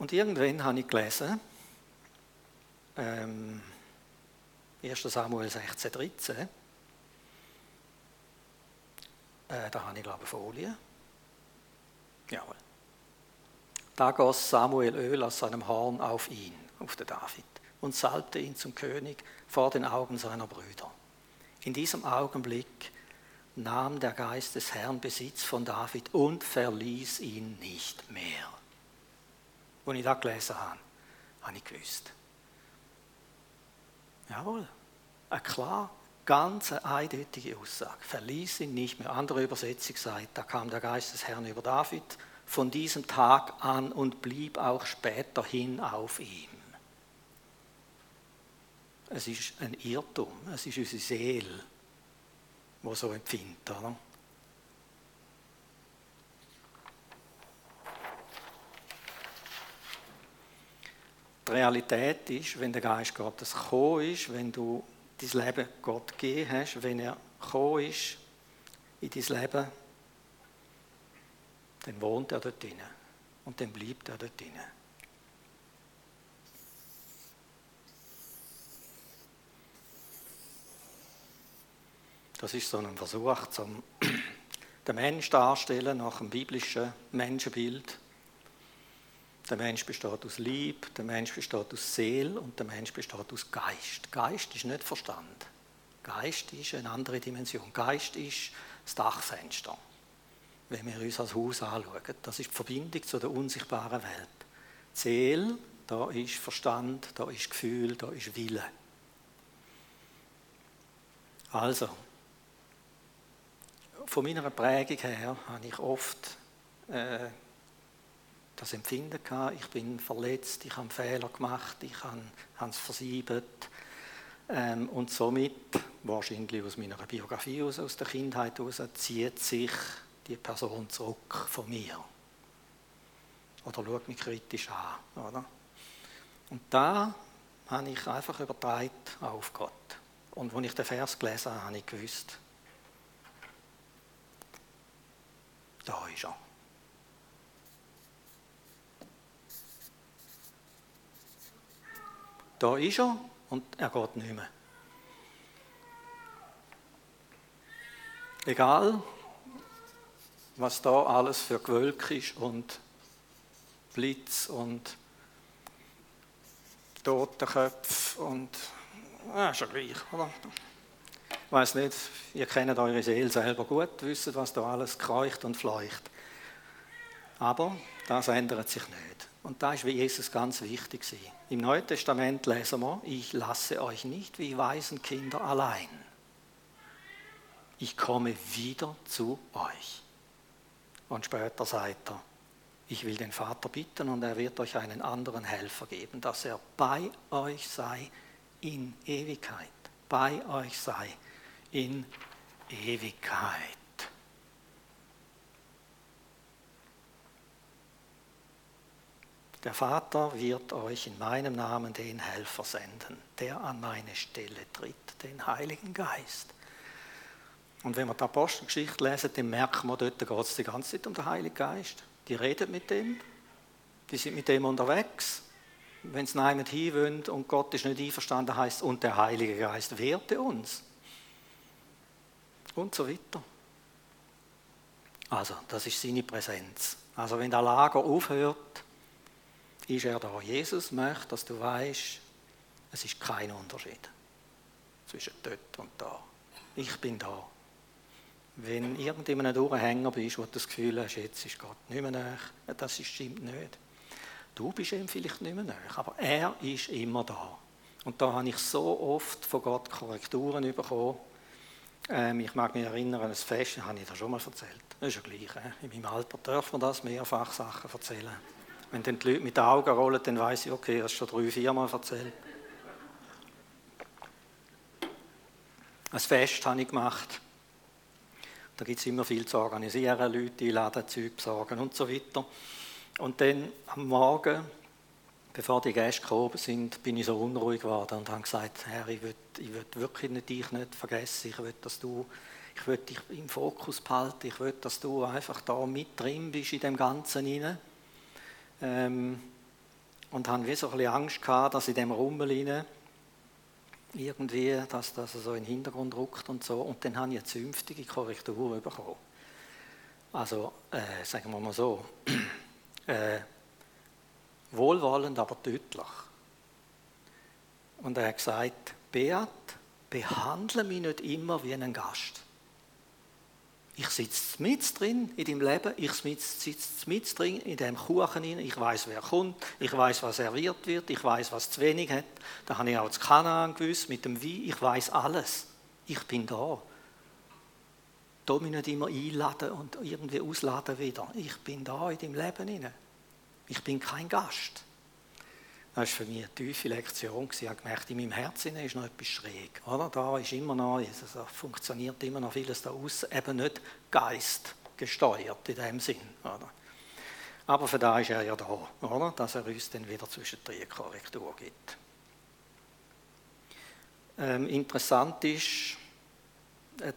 S1: Und irgendwann habe ich gelesen, ähm, 1. Samuel 16, 13. Äh, da habe ich, glaube ich, Folie. Jawohl. Da goss Samuel Öl aus seinem Horn auf ihn, auf den David, und salbte ihn zum König vor den Augen seiner Brüder. In diesem Augenblick nahm der Geist des Herrn Besitz von David und verließ ihn nicht mehr. Als ich das gelesen habe, habe ich gewusst, Jawohl, eine klar, ganz eindeutige Aussage. Verließ ihn nicht mehr. Andere Übersetzung sagt, da kam der Geist des Herrn über David von diesem Tag an und blieb auch späterhin auf ihm. Es ist ein Irrtum. Es ist unsere Seele, die so empfindet. Oder? Die Realität ist, wenn der Geist Gottes gekommen ist, wenn du dein Leben Gott gegeben hast, wenn er gekommen ist in dein Leben, dann wohnt er dort drinnen und dann bleibt er dort drinnen. Das ist so ein Versuch, zum den Mensch darzustellen nach dem biblischen Menschenbild. Der Mensch besteht aus Lieb, der Mensch besteht aus Seele und der Mensch besteht aus Geist. Geist ist nicht Verstand. Geist ist eine andere Dimension. Geist ist das Dachfenster, wenn wir uns als Haus anschauen. Das ist die Verbindung zu der unsichtbaren Welt. Die Seele, da ist Verstand, da ist Gefühl, da ist Wille. Also, von meiner Prägung her habe ich oft äh, das Empfinden gehabt, ich bin verletzt, ich habe Fehler gemacht, ich habe, habe es versiebet. Ähm, und somit, wahrscheinlich aus meiner Biografie aus, aus der Kindheit heraus, zieht sich die Person zurück von mir. Oder schaut mich kritisch an. Oder? Und da habe ich einfach übertragen auf Gott. Und als ich den Vers gelesen habe, habe ich gewusst, Da ist er. Da ist er und er geht nicht mehr. Egal, was da alles für Gewölk ist und Blitz und Totenköpfe und ah, ist ja gleich, oder? Ich weiß nicht, ihr kennt eure Seele selber gut, wisst, was da alles kreucht und fleucht. Aber das ändert sich nicht. Und da ist wie Jesus ganz wichtig. Im Neuen Testament lesen wir, ich lasse euch nicht wie Waisenkinder allein. Ich komme wieder zu euch. Und später sagt er, ich will den Vater bitten und er wird euch einen anderen Helfer geben, dass er bei euch sei in Ewigkeit. Bei euch sei in Ewigkeit. Der Vater wird euch in meinem Namen den Helfer senden, der an meine Stelle tritt, den Heiligen Geist. Und wenn wir die Apostelgeschichte lesen, dann merken wir, dort geht es die ganze Zeit um den Heiligen Geist. Die reden mit dem, die sind mit dem unterwegs. Wenn es niemand hin und Gott ist nicht einverstanden, heißt und der Heilige Geist wehrte uns und so weiter. Also, das ist seine Präsenz. Also, wenn das Lager aufhört, ist er da. Jesus möchte, dass du weißt, es ist kein Unterschied zwischen dort und da. Ich bin da. Wenn irgendjemand Durchhänger bist, wo du das Gefühl hast, jetzt ist Gott nicht mehr näher, das stimmt nicht. Du bist ihm vielleicht nicht mehr näher, aber er ist immer da. Und da habe ich so oft von Gott Korrekturen bekommen, ähm, ich mag mich erinnern an ein Fest, das habe ich dir schon mal erzählt. Das ist ja gleich. Äh? In meinem Alter dürfen wir das mehrfach Sachen erzählen. Wenn dann die Leute mit den Augen rollen, dann weiß ich, okay, das ist schon drei, vier Mal erzählt. Ein Fest habe ich gemacht. Da gibt es immer viel zu organisieren, Leute einladen, Zeug besorgen und so weiter. Und dann am Morgen bevor die Gäste gekommen sind, bin ich so unruhig geworden und habe gesagt, Herr, ich will, ich will wirklich nicht, dich nicht vergessen, ich will, dass du, ich will dich im Fokus behalten, ich will, dass du einfach da mit drin bist in dem Ganzen hinein. Ähm, und habe wie so ein bisschen Angst gehabt, dass in dem Rummel hinein irgendwie, dass das so in den Hintergrund rückt und so. Und dann habe ich eine zünftige Korrektur bekommen. Also, äh, sagen wir mal so, äh, wohlwollend, aber deutlich. Und er hat gesagt, Beat, behandle mich nicht immer wie einen Gast. Ich sitze mit drin in deinem Leben, ich sitze mit drin in dem Kuchen rein. Ich weiß, wer kommt, ich weiß, was serviert wird, ich weiß, was zu wenig hat. Da habe ich auch das Kanaan gewusst mit dem Wein. Ich weiß alles. Ich bin da. Da mich nicht immer einladen und irgendwie ausladen wieder. Ich bin da in deinem Leben. Rein. Ich bin kein Gast. Das war für mich eine tiefe Lektion. Ich habe gemerkt, in meinem Herzen ist noch etwas schräg. Oder? Da ist immer noch, also funktioniert immer noch vieles da außen, eben nicht geistgesteuert in dem Sinn. Oder? Aber für da ist er ja da, oder? dass er uns dann wieder zwischen die Korrektur gibt. Ähm, interessant ist,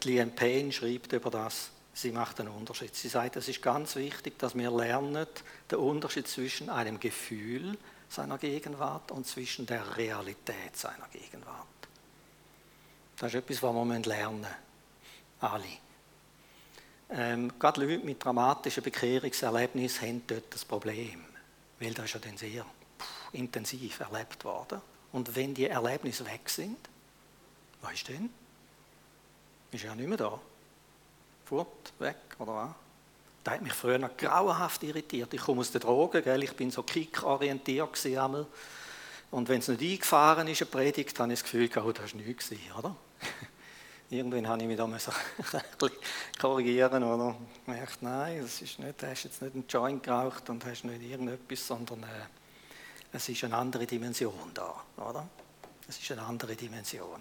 S1: Liane Payne schreibt über das, sie macht einen Unterschied. Sie sagt, es ist ganz wichtig, dass wir lernen, den Unterschied zwischen einem Gefühl seiner Gegenwart und zwischen der Realität seiner Gegenwart. Das ist etwas, was wir lernen müssen. Alle. Ähm, gerade Leute mit dramatischen Bekehrungserlebnissen haben dort das Problem, weil das ist ja dann sehr intensiv erlebt worden. Und wenn die Erlebnisse weg sind, was ist denn? Ist ja nicht mehr da. Fort, weg, oder was? Das hat mich früher noch grauenhaft irritiert. Ich komme aus den Drogen, gell? ich bin so kick-orientiert Und wenn es nicht eingefahren ist, eine Predigt, dann habe ich das Gefühl, oh, das war nichts, oder? Irgendwann habe ich mich da ein bisschen korrigieren oder gemerkt, nein, das ist nicht, du hast jetzt nicht einen Joint geraucht und hast nicht irgendetwas, sondern äh, es ist eine andere Dimension da, oder? Es ist eine andere Dimension.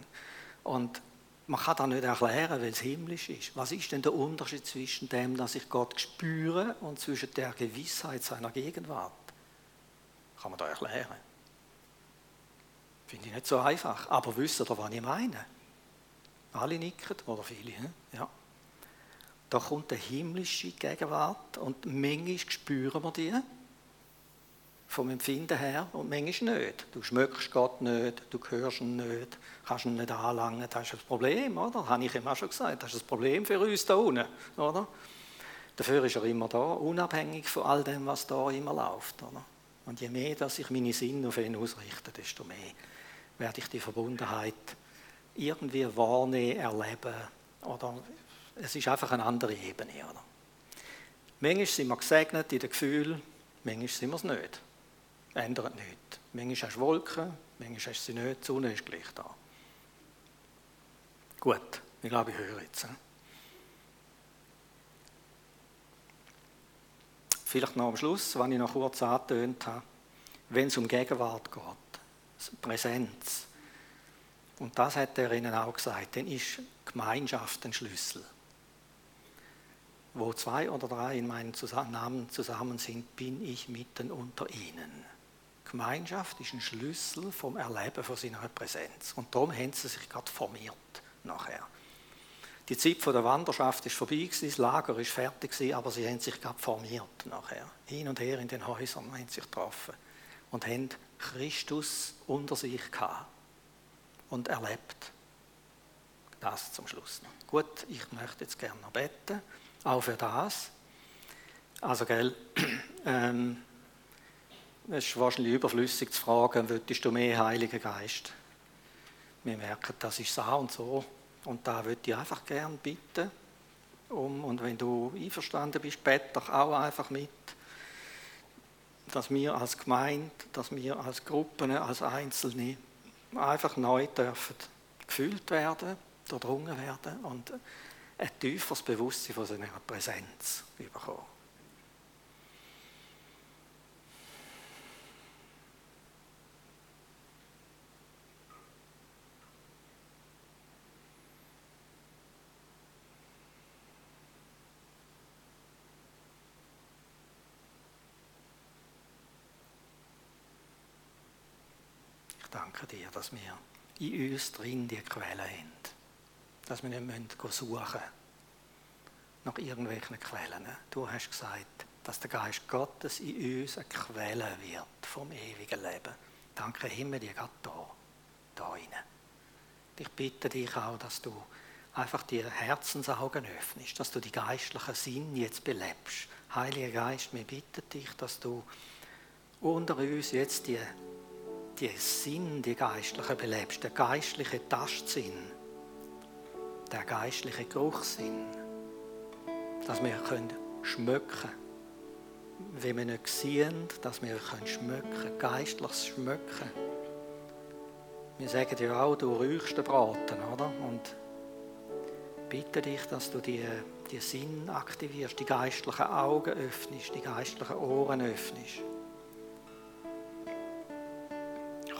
S1: Und man kann das nicht erklären, weil es himmlisch ist. Was ist denn der Unterschied zwischen dem, dass ich Gott spüre und zwischen der Gewissheit seiner Gegenwart? Kann man da erklären. Finde ich nicht so einfach. Aber wisst ihr, was ich meine? Alle nicken, oder viele, ja. Da kommt eine himmlische Gegenwart und manchmal spüren wir die vom Empfinden her und manchmal nicht. Du schmückst Gott nicht, du hörst ihn nicht, kannst ihn nicht anlangen. Das ist ein Problem, oder? Das habe ich ihm auch schon gesagt. Das ist ein Problem für uns da unten, oder? Dafür ist er immer da, unabhängig von all dem, was da immer läuft. Oder? Und je mehr, dass ich meine Sinne auf ihn ausrichte, desto mehr werde ich die Verbundenheit irgendwie wahrnehmen, erleben. Oder es ist einfach eine andere Ebene. Oder? Manchmal sind wir gesegnet in den Gefühlen, manchmal sind wir es nicht ändert nichts. Manchmal hast du Wolken, manchmal hast du sie nicht, die Sonne ist gleich da. Gut, ich glaube, ich höre jetzt. Vielleicht noch am Schluss, wenn ich noch kurz angetönt habe, wenn es um Gegenwart geht, Präsenz. Und das hat er Ihnen auch gesagt, dann ist Gemeinschaft ein Schlüssel. Wo zwei oder drei in meinem Namen zusammen sind, bin ich mitten unter ihnen. Gemeinschaft ist ein Schlüssel vom Erleben von seiner Präsenz. Und darum haben sie sich gerade formiert nachher. Die Zeit der Wanderschaft ist vorbei, das Lager ist fertig, aber sie haben sich gerade formiert nachher. Hin und her in den Häusern haben sich getroffen und haben Christus unter sich gehabt und erlebt. Das zum Schluss noch. Gut, ich möchte jetzt gerne noch beten, auch für das. Also, gell, ähm, es ist wahrscheinlich überflüssig zu fragen, würdest du mehr Heiligen Geist? Wir merken, das ist so und so. Und da würde ich einfach gerne bitten. Um, und wenn du einverstanden bist, bete doch auch einfach mit, dass wir als Gemeinde, dass wir als Gruppen, als Einzelne einfach neu dürfen gefühlt werden, durchdrungen werden und ein tieferes Bewusstsein von seiner Präsenz bekommen. Danke dir, dass wir in uns drin die Quelle haben. Dass wir nicht suchen müssen nach irgendwelchen Quellen. Du hast gesagt, dass der Geist Gottes in uns eine Quelle wird vom ewigen Leben. Danke Himmel, die geht da, da rein. Ich bitte dich auch, dass du einfach die Herzensaugen öffnest, dass du die geistlichen Sinn jetzt belebst. Heiliger Geist, wir bitten dich, dass du unter uns jetzt die die Sinn, die geistliche belebst, der geistliche Tastsinn, der geistliche Geruchssinn, dass wir können schmücken wenn wir nicht sehen, dass wir können schmücken, geistliches Schmücken. Wir sagen ja auch, du riechst den Braten, oder? Und bitte dich, dass du die, die Sinn aktivierst, die geistlichen Augen öffnest, die geistlichen Ohren öffnest.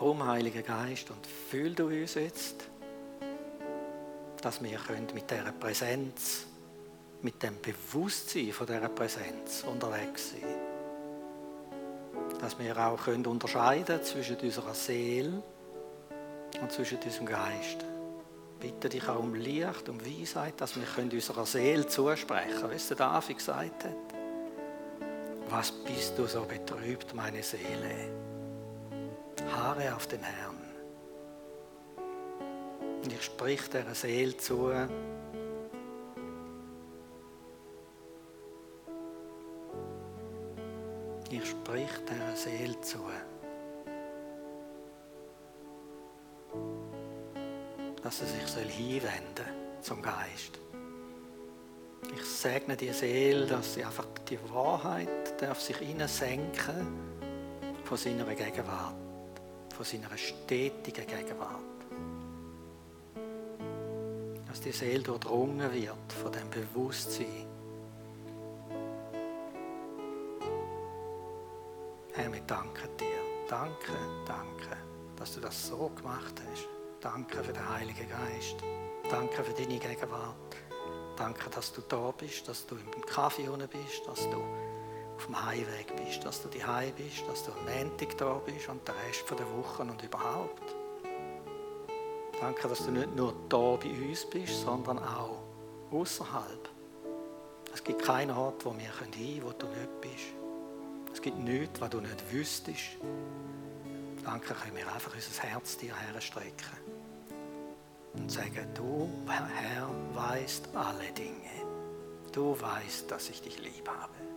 S1: Darum, Heiliger Geist, und fühl du uns jetzt, dass wir können mit dieser Präsenz, mit dem Bewusstsein von dieser Präsenz unterwegs sein Dass wir auch können unterscheiden zwischen unserer Seele und zwischen unserem Geist. Bitte dich auch um Licht, um Weisheit, dass wir können unserer Seele zusprechen können, wie es der David gesagt hat. Was bist du so betrübt, meine Seele? Haare auf den Herrn. Und ich sprich der Seele zu, ich sprich der Seele zu. Dass er sich soll hinwenden zum Geist. Ich segne die Seele, dass sie einfach die Wahrheit darf sich senken von seiner Gegenwart, von seiner stetigen Gegenwart dass die Seele durchdrungen wird von dem Bewusstsein. Herr, wir danken dir. Danke, danke, dass du das so gemacht hast. Danke für den Heiligen Geist. Danke für deine Gegenwart. Danke, dass du da bist, dass du im Kaffee unten bist, dass du auf dem Heimweg bist, dass du die bist, dass du am Montag da bist und den Rest der Woche und überhaupt. Danke, dass du nicht nur da bei uns bist, sondern auch außerhalb. Es gibt keinen Ort, wo wir hin können, wo du nicht bist. Es gibt nichts, was du nicht wüsstest. Danke, können wir einfach unser Herz dir herstrecken und sagen, du, Herr, weißt alle Dinge. Du weißt, dass ich dich lieb habe.